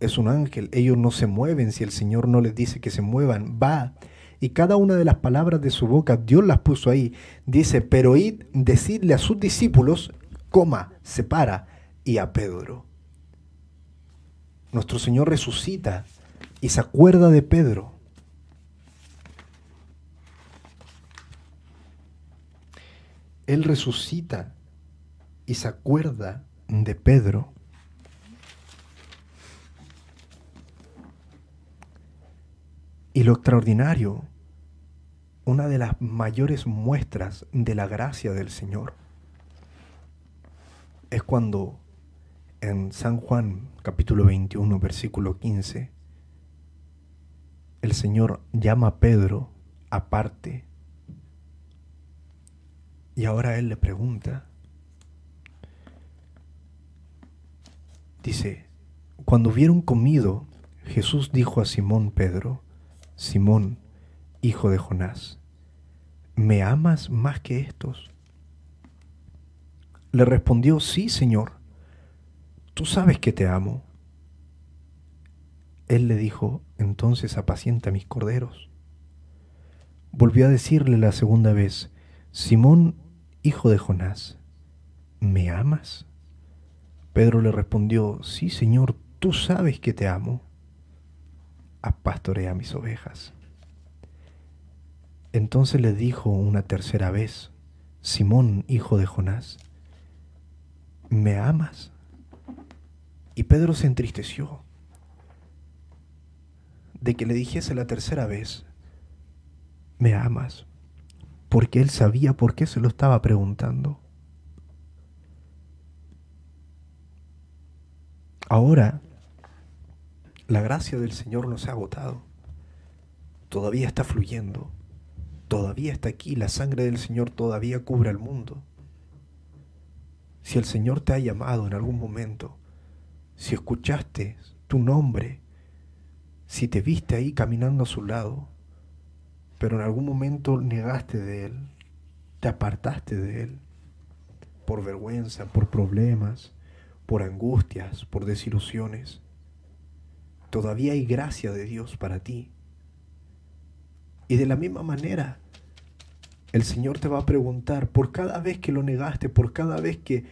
Es un ángel, ellos no se mueven si el Señor no les dice que se muevan, va. Y cada una de las palabras de su boca, Dios las puso ahí. Dice, pero id, decidle a sus discípulos, coma, separa, y a Pedro. Nuestro Señor resucita y se acuerda de Pedro. Él resucita y se acuerda de Pedro. Y lo extraordinario, una de las mayores muestras de la gracia del Señor, es cuando en San Juan capítulo 21 versículo 15, el Señor llama a Pedro aparte y ahora él le pregunta, dice, cuando hubieron comido, Jesús dijo a Simón Pedro, Simón, hijo de Jonás, ¿me amas más que estos? Le respondió, sí, Señor, tú sabes que te amo. Él le dijo, entonces apacienta mis corderos. Volvió a decirle la segunda vez, Simón, Hijo de Jonás, ¿me amas? Pedro le respondió, sí, Señor, tú sabes que te amo. Apastorea mis ovejas. Entonces le dijo una tercera vez, Simón, hijo de Jonás, ¿me amas? Y Pedro se entristeció de que le dijese la tercera vez, ¿me amas? porque él sabía por qué se lo estaba preguntando. Ahora, la gracia del Señor no se ha agotado. Todavía está fluyendo. Todavía está aquí. La sangre del Señor todavía cubre al mundo. Si el Señor te ha llamado en algún momento, si escuchaste tu nombre, si te viste ahí caminando a su lado, pero en algún momento negaste de Él, te apartaste de Él, por vergüenza, por problemas, por angustias, por desilusiones. Todavía hay gracia de Dios para ti. Y de la misma manera, el Señor te va a preguntar por cada vez que lo negaste, por cada vez que,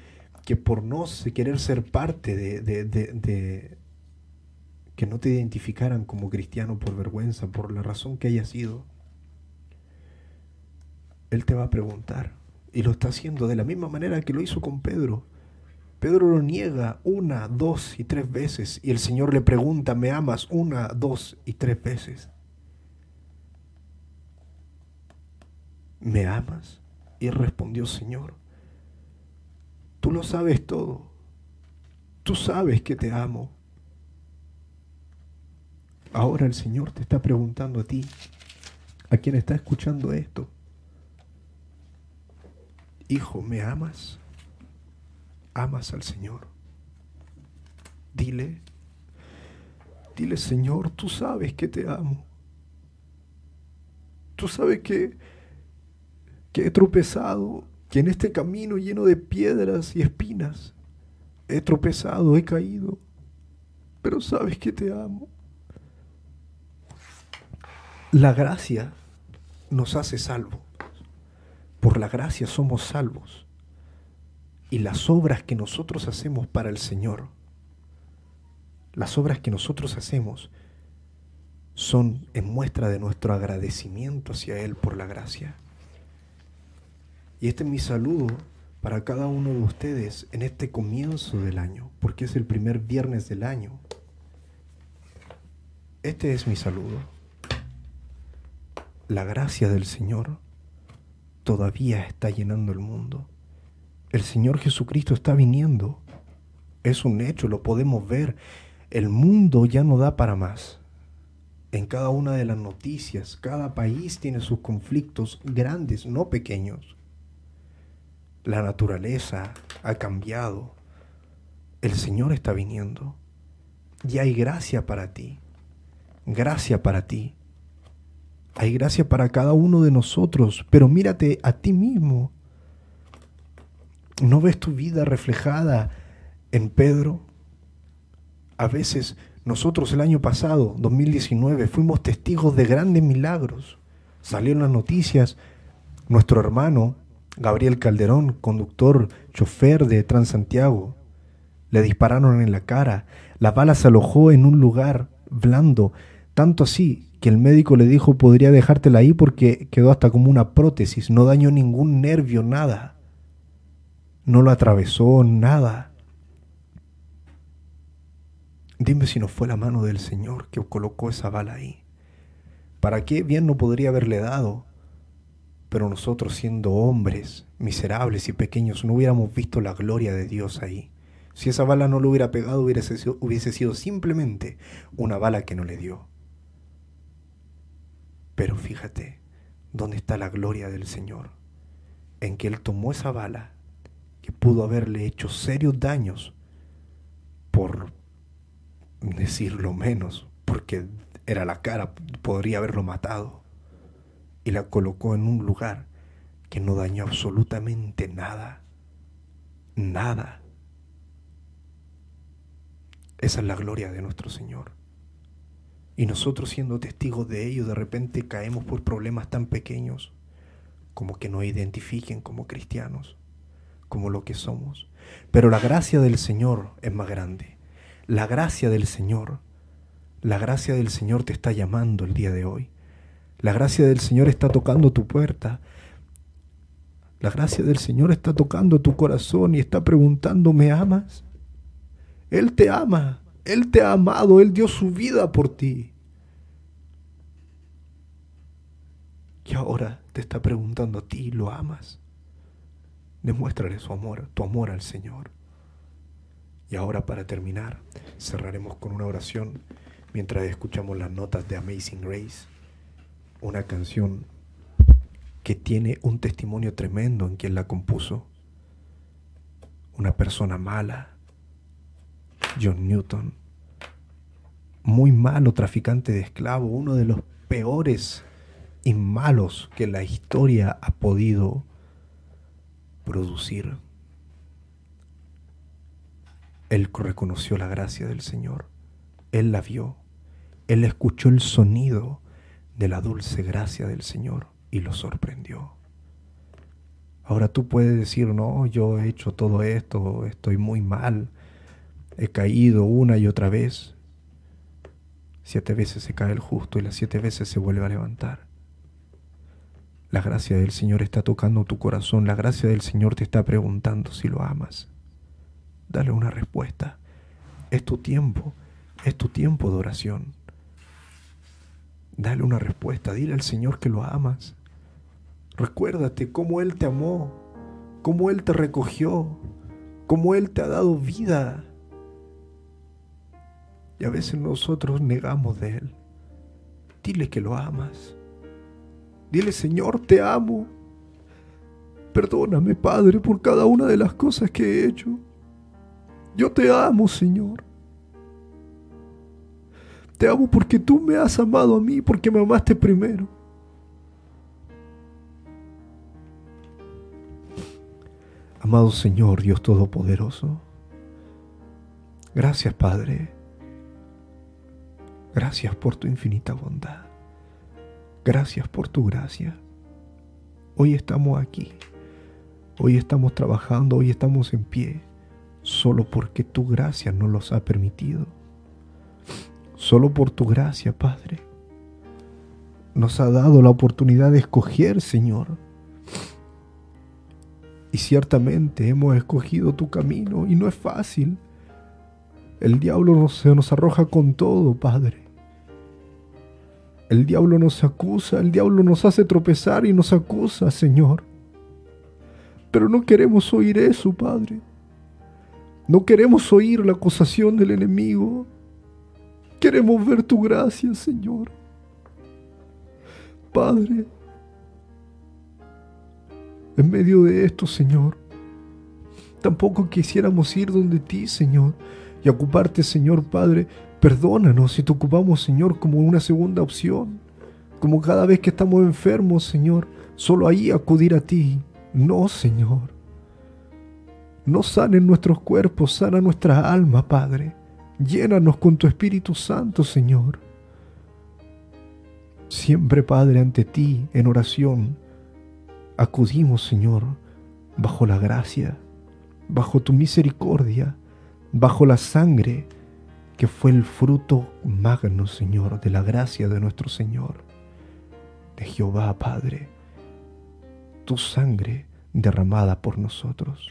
que por no querer ser parte de, de, que no te identificaran como cristiano por vergüenza, por la razón que haya sido él te va a preguntar. Y lo está haciendo de la misma manera que lo hizo con Pedro. Pedro lo niega una, dos y tres veces. Y el Señor le pregunta, ¿me amas? Una, dos y tres veces. ¿Me amas? Y respondió, Señor, tú lo sabes todo. Tú sabes que te amo. Ahora el Señor te está preguntando a ti, a quien está escuchando esto. Hijo, ¿me amas? ¿Amas al Señor? Dile, dile Señor, tú sabes que te amo. Tú sabes que, que he tropezado, que en este camino lleno de piedras y espinas, he tropezado, he caído, pero sabes que te amo. La gracia nos hace salvo. Por la gracia somos salvos. Y las obras que nosotros hacemos para el Señor, las obras que nosotros hacemos, son en muestra de nuestro agradecimiento hacia Él por la gracia. Y este es mi saludo para cada uno de ustedes en este comienzo del año, porque es el primer viernes del año. Este es mi saludo. La gracia del Señor todavía está llenando el mundo. El Señor Jesucristo está viniendo. Es un hecho, lo podemos ver. El mundo ya no da para más. En cada una de las noticias, cada país tiene sus conflictos grandes, no pequeños. La naturaleza ha cambiado. El Señor está viniendo. Y hay gracia para ti. Gracia para ti. Hay gracia para cada uno de nosotros. Pero mírate a ti mismo. ¿No ves tu vida reflejada en Pedro? A veces nosotros el año pasado, 2019, fuimos testigos de grandes milagros. Salieron las noticias, nuestro hermano Gabriel Calderón, conductor, chofer de Transantiago, le dispararon en la cara, la bala se alojó en un lugar blando, tanto así que el médico le dijo podría dejártela ahí porque quedó hasta como una prótesis, no dañó ningún nervio, nada. No lo atravesó, nada. Dime si no fue la mano del Señor que colocó esa bala ahí. ¿Para qué bien no podría haberle dado? Pero nosotros siendo hombres miserables y pequeños no hubiéramos visto la gloria de Dios ahí. Si esa bala no lo hubiera pegado hubiese sido, hubiese sido simplemente una bala que no le dio. Pero fíjate, ¿dónde está la gloria del Señor? En que Él tomó esa bala pudo haberle hecho serios daños por decirlo menos, porque era la cara, podría haberlo matado y la colocó en un lugar que no dañó absolutamente nada. Nada. Esa es la gloria de nuestro Señor. Y nosotros siendo testigos de ello, de repente caemos por problemas tan pequeños como que nos identifiquen como cristianos, como lo que somos. Pero la gracia del Señor es más grande. La gracia del Señor, la gracia del Señor te está llamando el día de hoy. La gracia del Señor está tocando tu puerta. La gracia del Señor está tocando tu corazón y está preguntando, ¿me amas? Él te ama, Él te ha amado, Él dio su vida por ti. Y ahora te está preguntando a ti, ¿lo amas? Demuéstrale su amor, tu amor al Señor. Y ahora para terminar, cerraremos con una oración mientras escuchamos las notas de Amazing Grace una canción que tiene un testimonio tremendo en quien la compuso. Una persona mala, John Newton, muy malo traficante de esclavos, uno de los peores y malos que la historia ha podido producir. Él reconoció la gracia del Señor, él la vio, él escuchó el sonido de la dulce gracia del Señor y lo sorprendió. Ahora tú puedes decir, no, yo he hecho todo esto, estoy muy mal, he caído una y otra vez. Siete veces se cae el justo y las siete veces se vuelve a levantar. La gracia del Señor está tocando tu corazón, la gracia del Señor te está preguntando si lo amas. Dale una respuesta. Es tu tiempo, es tu tiempo de oración. Dale una respuesta, dile al Señor que lo amas. Recuérdate cómo Él te amó, cómo Él te recogió, cómo Él te ha dado vida. Y a veces nosotros negamos de Él. Dile que lo amas. Dile, Señor, te amo. Perdóname, Padre, por cada una de las cosas que he hecho. Yo te amo, Señor. Te amo porque tú me has amado a mí, porque me amaste primero. Amado Señor, Dios Todopoderoso, gracias Padre. Gracias por tu infinita bondad. Gracias por tu gracia. Hoy estamos aquí. Hoy estamos trabajando, hoy estamos en pie, solo porque tu gracia nos los ha permitido solo por tu gracia, Padre. Nos ha dado la oportunidad de escoger, Señor. Y ciertamente hemos escogido tu camino y no es fácil. El diablo se nos arroja con todo, Padre. El diablo nos acusa, el diablo nos hace tropezar y nos acusa, Señor. Pero no queremos oír eso, Padre. No queremos oír la acusación del enemigo. Queremos ver tu gracia, Señor. Padre, en medio de esto, Señor, tampoco quisiéramos ir donde ti, Señor, y ocuparte, Señor Padre. Perdónanos si te ocupamos, Señor, como una segunda opción, como cada vez que estamos enfermos, Señor, solo ahí acudir a ti. No, Señor. No sanen nuestros cuerpos, sana nuestra alma, Padre. Llénanos con tu Espíritu Santo, Señor. Siempre, Padre, ante ti, en oración, acudimos, Señor, bajo la gracia, bajo tu misericordia, bajo la sangre que fue el fruto magno, Señor, de la gracia de nuestro Señor, de Jehová, Padre, tu sangre derramada por nosotros.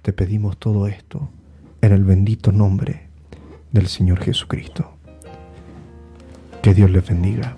Te pedimos todo esto en el bendito nombre del Señor Jesucristo. Que Dios les bendiga.